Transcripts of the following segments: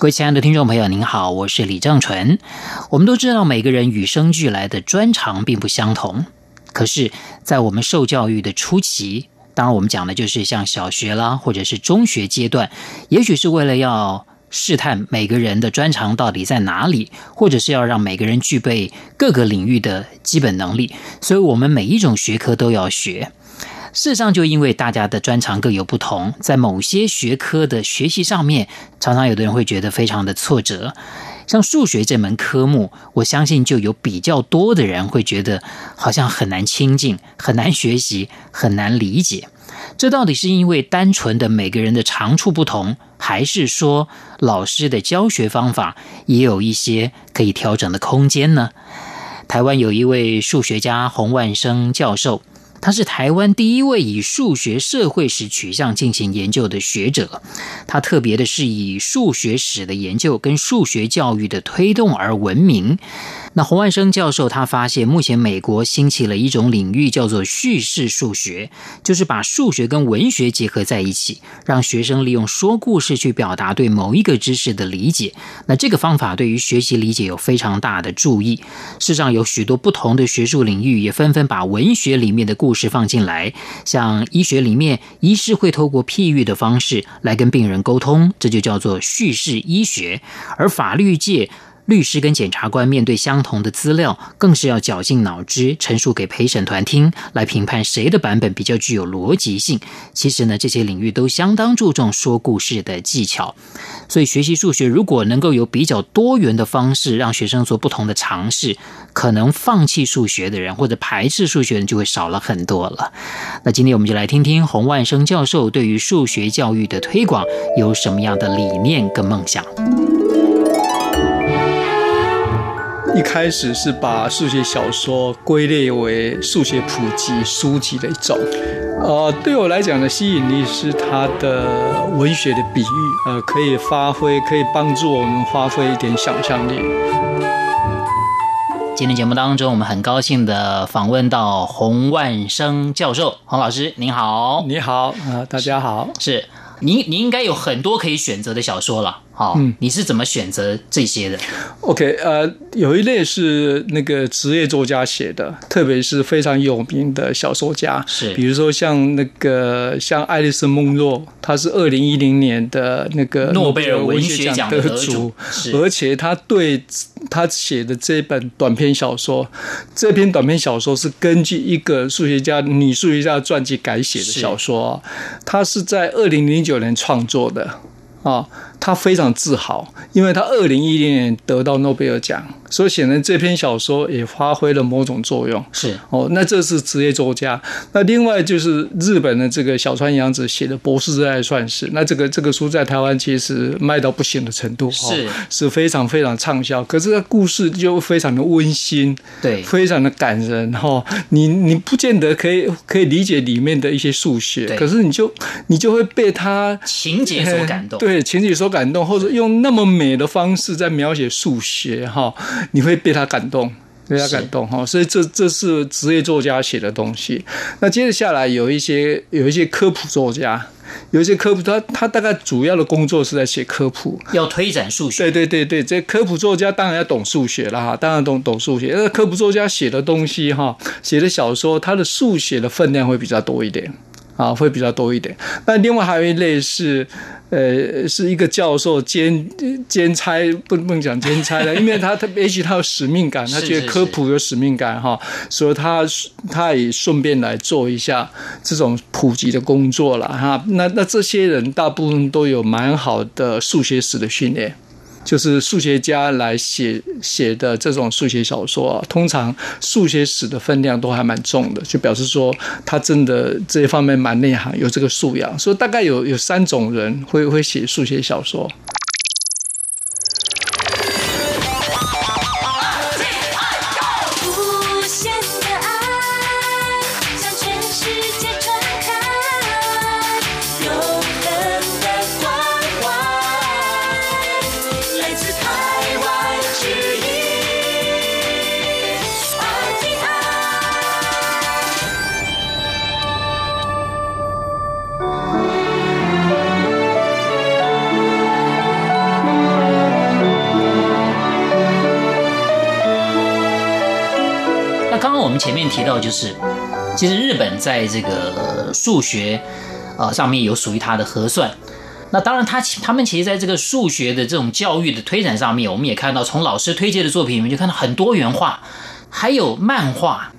各位亲爱的听众朋友，您好，我是李正纯。我们都知道，每个人与生俱来的专长并不相同。可是，在我们受教育的初期，当然我们讲的就是像小学啦，或者是中学阶段，也许是为了要试探每个人的专长到底在哪里，或者是要让每个人具备各个领域的基本能力，所以我们每一种学科都要学。事实上，就因为大家的专长各有不同，在某些学科的学习上面，常常有的人会觉得非常的挫折。像数学这门科目，我相信就有比较多的人会觉得好像很难亲近、很难学习、很难理解。这到底是因为单纯的每个人的长处不同，还是说老师的教学方法也有一些可以调整的空间呢？台湾有一位数学家洪万生教授。他是台湾第一位以数学社会史取向进行研究的学者，他特别的是以数学史的研究跟数学教育的推动而闻名。那洪万生教授他发现，目前美国兴起了一种领域，叫做叙事数学，就是把数学跟文学结合在一起，让学生利用说故事去表达对某一个知识的理解。那这个方法对于学习理解有非常大的助益。世上，有许多不同的学术领域也纷纷把文学里面的故事放进来，像医学里面，医师会透过譬喻的方式来跟病人沟通，这就叫做叙事医学。而法律界，律师跟检察官面对相同的资料，更是要绞尽脑汁陈述给陪审团听，来评判谁的版本比较具有逻辑性。其实呢，这些领域都相当注重说故事的技巧。所以学习数学，如果能够有比较多元的方式，让学生做不同的尝试，可能放弃数学的人或者排斥数学的人就会少了很多了。那今天我们就来听听洪万生教授对于数学教育的推广有什么样的理念跟梦想。一开始是把数学小说归类为数学普及书籍的一种，呃，对我来讲的吸引力是它的文学的比喻，呃，可以发挥，可以帮助我们发挥一点想象力。今天节目当中，我们很高兴的访问到洪万生教授，洪老师您好，你好，啊、呃，大家好，是，是您，您应该有很多可以选择的小说了。好，你是怎么选择这些的？OK，呃，有一类是那个职业作家写的，特别是非常有名的小说家，是，比如说像那个像爱丽丝·梦若，他是二零一零年的那个诺贝尔文学奖得主，而且他对他写的这本短篇小说，这篇短篇小说是根据一个数学家女数学家的传记改写的小说，他是在二零零九年创作的。啊，他非常自豪，因为他二零一零年得到诺贝尔奖。所以显然这篇小说也发挥了某种作用。是哦，那这是职业作家。那另外就是日本的这个小川洋子写的《博士之爱算式》，那这个这个书在台湾其实卖到不行的程度，是是非常非常畅销。可是它故事就非常的温馨，对，非常的感人哈。你你不见得可以可以理解里面的一些数学，可是你就你就会被他情节所感动，对，情节所感动，或者用那么美的方式在描写数学哈。你会被他感动，被他感动哈，所以这这是职业作家写的东西。那接着下来有一些有一些科普作家，有一些科普，他他大概主要的工作是在写科普，要推展数学。对对对对，这科普作家当然要懂数学了哈，当然懂懂数学。那科普作家写的东西哈，写的小说，他的数学的分量会比较多一点啊，会比较多一点。那另外还有一类是。呃，是一个教授兼兼差，不不能讲兼差了，因为他他 也许他有使命感，他觉得科普有使命感哈，所以他他也顺便来做一下这种普及的工作了哈。那那这些人大部分都有蛮好的数学史的训练。就是数学家来写写的这种数学小说啊，通常数学史的分量都还蛮重的，就表示说他真的这一方面蛮内行，有这个素养。所以大概有有三种人会会写数学小说。提到，就是其实日本在这个数学呃上面有属于它的核算。那当然，他他们其实在这个数学的这种教育的推展上面，我们也看到从老师推荐的作品里面就看到很多元化，还有漫画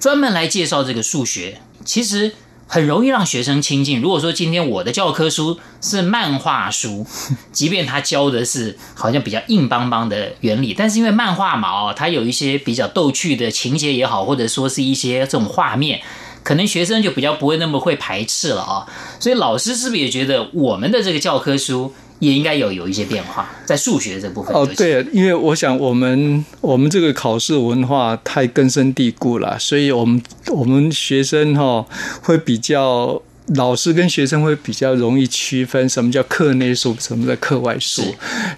专门来介绍这个数学，其实很容易让学生亲近。如果说今天我的教科书是漫画书，即便他教的是好像比较硬邦邦的原理，但是因为漫画嘛，哦，它有一些比较逗趣的情节也好，或者说是一些这种画面。可能学生就比较不会那么会排斥了啊，所以老师是不是也觉得我们的这个教科书也应该有有一些变化，在数学这部分？哦，对，因为我想我们我们这个考试文化太根深蒂固了，所以我们我们学生哈会比较。老师跟学生会比较容易区分什么叫课内书，什么叫课外书。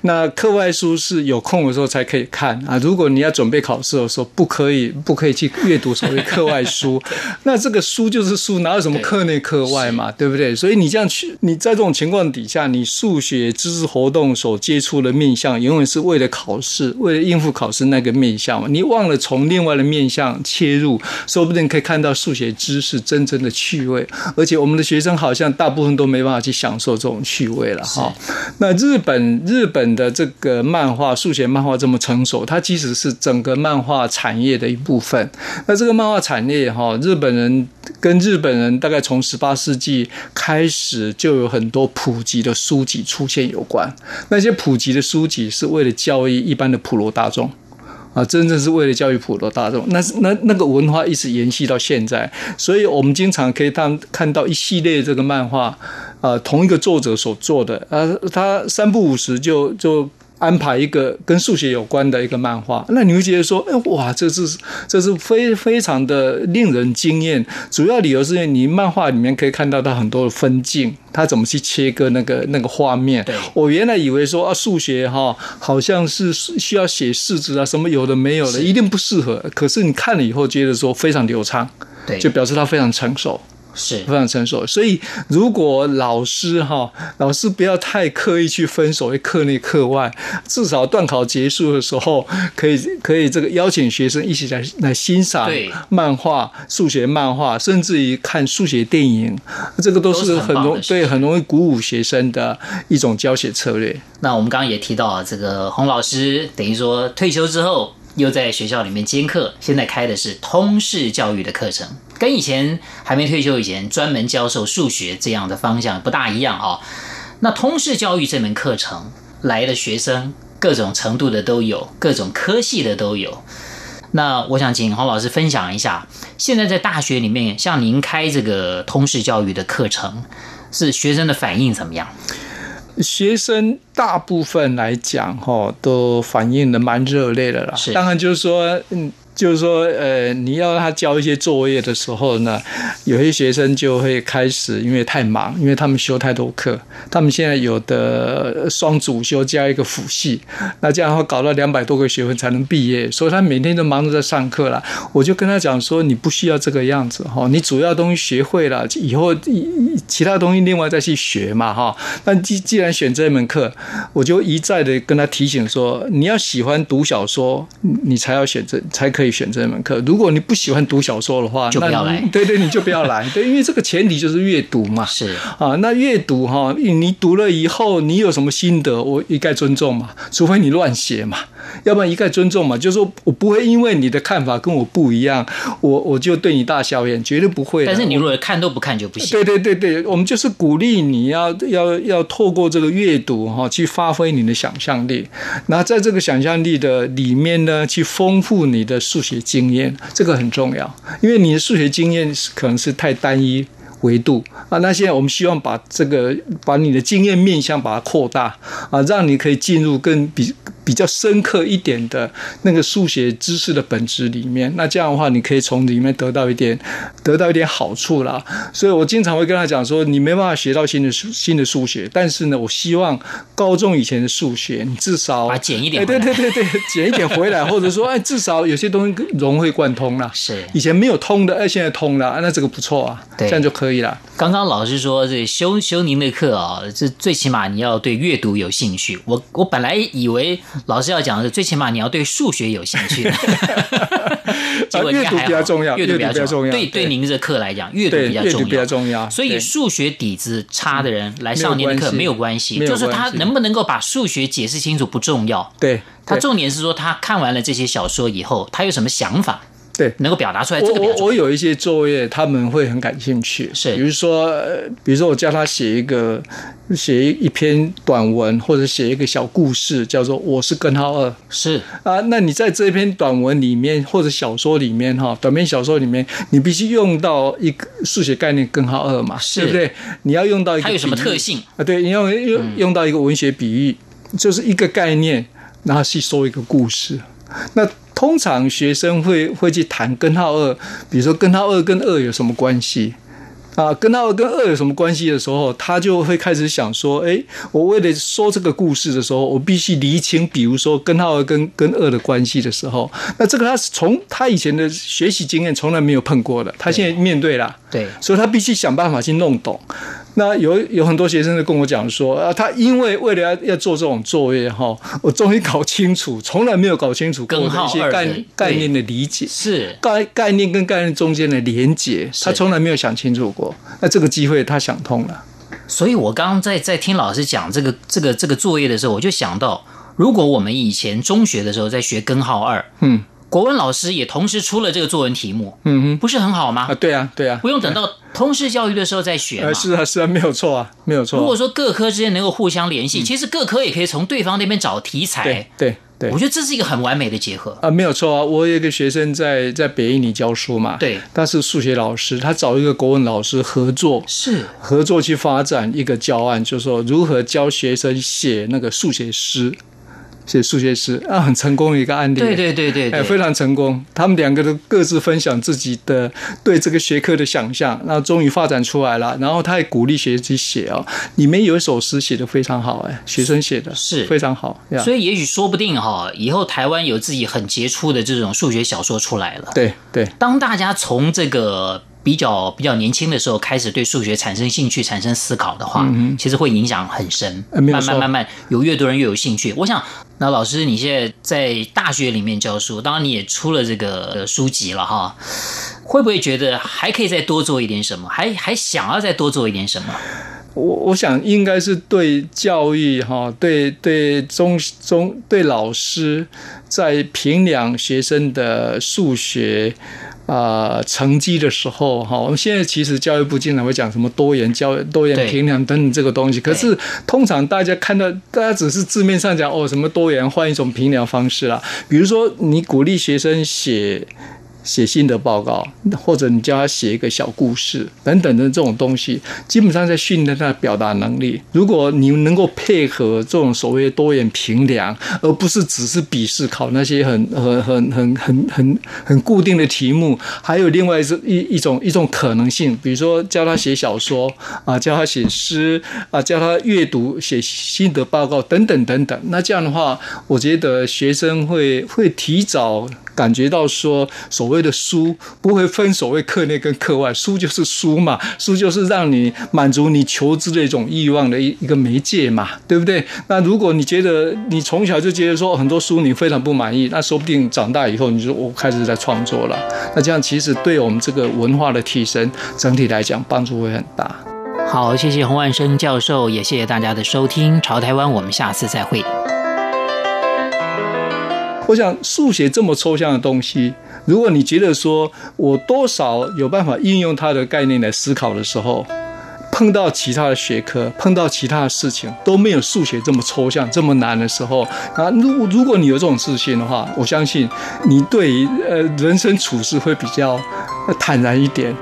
那课外书是有空的时候才可以看啊。如果你要准备考试的时候，不可以不可以去阅读所谓课外书。那这个书就是书，哪有什么课内课外嘛？对不对？所以你这样去，你在这种情况底下，你数学知识活动所接触的面向，永远是为了考试，为了应付考试那个面向嘛。你忘了从另外的面向切入，说不定可以看到数学知识真正的趣味，而且我们。学生好像大部分都没办法去享受这种趣味了哈。那日本日本的这个漫画数学漫画这么成熟，它其实是整个漫画产业的一部分。那这个漫画产业哈，日本人跟日本人大概从十八世纪开始就有很多普及的书籍出现有关。那些普及的书籍是为了教育一般的普罗大众。啊，真正是为了教育普罗大众，那那那个文化一直延续到现在，所以我们经常可以看看到一系列这个漫画，啊，同一个作者所做的，啊，他三不五时就就。安排一个跟数学有关的一个漫画，那你会觉得说，哎，哇，这是这是非非常的令人惊艳。主要理由是因为你漫画里面可以看到它很多的分镜，它怎么去切割那个那个画面。我原来以为说啊，数学哈好像是需要写式子啊，什么有的没有的，一定不适合。可是你看了以后觉得说非常流畅，对，就表示它非常成熟。是。非常成熟，所以如果老师哈，老师不要太刻意去分所谓课内课外，至少段考结束的时候，可以可以这个邀请学生一起来来欣赏漫画、数学漫画，甚至于看数学电影，这个都是很容很对很容易鼓舞学生的一种教学策略。那我们刚刚也提到啊，这个洪老师等于说退休之后。又在学校里面兼课，现在开的是通识教育的课程，跟以前还没退休以前专门教授数学这样的方向不大一样哦。那通识教育这门课程来的学生，各种程度的都有，各种科系的都有。那我想请洪老师分享一下，现在在大学里面，像您开这个通识教育的课程，是学生的反应怎么样？学生大部分来讲，哈，都反应的蛮热烈的啦。是，当然就是说，嗯。就是说，呃，你要他交一些作业的时候呢，有些学生就会开始因为太忙，因为他们修太多课，他们现在有的双主修加一个辅系，那这样的话搞到两百多个学分才能毕业，所以他每天都忙着在上课了。我就跟他讲说，你不需要这个样子哈，你主要东西学会了，以后其他东西另外再去学嘛哈。那既既然选这门课，我就一再的跟他提醒说，你要喜欢读小说，你才要选择才可以。选这门课，如果你不喜欢读小说的话，就不要来。对对，你就不要来。对，因为这个前提就是阅读嘛。是啊，那阅读哈，你读了以后，你有什么心得，我一概尊重嘛。除非你乱写嘛，要不然一概尊重嘛。就是说我不会因为你的看法跟我不一样，我我就对你大笑眼，绝对不会。但是你如果看都不看就不行。对对对对，我们就是鼓励你要要要透过这个阅读哈，去发挥你的想象力。那在这个想象力的里面呢，去丰富你的数学经验，这个很重要，因为你的数学经验可能是太单一维度啊。那现在我们希望把这个把你的经验面向把它扩大啊，让你可以进入更比。比较深刻一点的那个数学知识的本质里面，那这样的话，你可以从里面得到一点，得到一点好处啦。所以我经常会跟他讲说，你没办法学到新的数新的数学，但是呢，我希望高中以前的数学，你至少把减一点，对对对对，减一点回来，或者说，哎，至少有些东西融会贯通了。是以前没有通的，哎，现在通了，那这个不错啊，这样就可以了。刚刚老师说，这修修您的课啊，这最起码你要对阅读有兴趣。我我本来以为。老师要讲的是，最起码你要对数学有兴趣。结果应该还好，阅读比较重要，阅读比较重要。对对，对您的课来讲，阅读比较重要。比较重要。所以数学底子差的人来上您的课没有关系，就是他能不能够把数学解释清楚不重要。对，他重点是说他看完了这些小说以后，他有什么想法。对，能够表达出来。这个我我有一些作业，他们会很感兴趣。是，比如说，比如说我叫他写一个，写一一篇短文，或者写一个小故事，叫做“我是根号二”。是啊，那你在这篇短文里面或者小说里面哈，短篇小说里面，你必须用到一个数学概念根号二嘛，是对不对？你要用到一个，它有什么特性啊？对，你要用用到一个文学比喻，嗯、就是一个概念，然后去说一个故事。那通常学生会会去谈根号二，比如说根号二跟二有什么关系啊？根号二跟二有什么关系的时候，他就会开始想说：哎，我为了说这个故事的时候，我必须厘清，比如说根号二跟跟二的关系的时候，那这个他是从他以前的学习经验从来没有碰过的，他现在面对了，对，所以他必须想办法去弄懂。那有有很多学生就跟我讲说啊，他因为为了要要做这种作业哈，我终于搞清楚，从来没有搞清楚过的一些概概念的理解，是概概念跟概念中间的连接，他从来没有想清楚过。那这个机会他想通了。所以我刚刚在在听老师讲这个这个这个作业的时候，我就想到，如果我们以前中学的时候在学根号二，嗯。国文老师也同时出了这个作文题目，嗯哼，不是很好吗？啊，对啊，对啊，不用等到通识教育的时候再学嘛。是啊，是啊，没有错啊，没有错。如果说各科之间能够互相联系，其实各科也可以从对方那边找题材。对对对，我觉得这是一个很完美的结合啊，没有错啊。我有一个学生在在北一女教书嘛，对，他是数学老师，他找一个国文老师合作，是合作去发展一个教案，就是说如何教学生写那个数学诗。写数学诗啊，很成功的一个案例。对对对对，哎，非常成功。他们两个都各自分享自己的对这个学科的想象，那终于发展出来了。然后他也鼓励学生写哦，里面有一首诗写的非常好，哎，学生写的是非常好。所以也许说不定哈，以后台湾有自己很杰出的这种数学小说出来了。对对，当大家从这个。比较比较年轻的时候开始对数学产生兴趣、产生思考的话，嗯、其实会影响很深。慢慢慢慢，有越多人越有兴趣。我想，那老师你现在在大学里面教书，当然你也出了这个书籍了哈，会不会觉得还可以再多做一点什么？还还想要再多做一点什么？我我想应该是对教育哈，对对中中对老师在评量学生的数学。啊、呃，成绩的时候哈，我们现在其实教育部经常会讲什么多元教育、多元评量等等这个东西。可是通常大家看到，大家只是字面上讲哦，什么多元换一种评量方式啦。比如说，你鼓励学生写。写心得报告，或者你叫他写一个小故事等等的这种东西，基本上在训练他的表达能力。如果你能够配合这种所谓多元评量，而不是只是笔试考那些很很很很很很很固定的题目，还有另外是一一种一种可能性，比如说教他写小说啊，教他写诗啊，教他阅读、写心得报告等等等等。那这样的话，我觉得学生会会提早。感觉到说，所谓的书不会分所谓课内跟课外，书就是书嘛，书就是让你满足你求知的一种欲望的一一个媒介嘛，对不对？那如果你觉得你从小就觉得说很多书你非常不满意，那说不定长大以后你就我开始在创作了，那这样其实对我们这个文化的提升整体来讲帮助会很大。好，谢谢洪万生教授，也谢谢大家的收听，《潮台湾》，我们下次再会。我想数学这么抽象的东西，如果你觉得说我多少有办法应用它的概念来思考的时候，碰到其他的学科，碰到其他的事情都没有数学这么抽象、这么难的时候，啊，如如果你有这种自信的话，我相信你对于呃人生处事会比较坦然一点。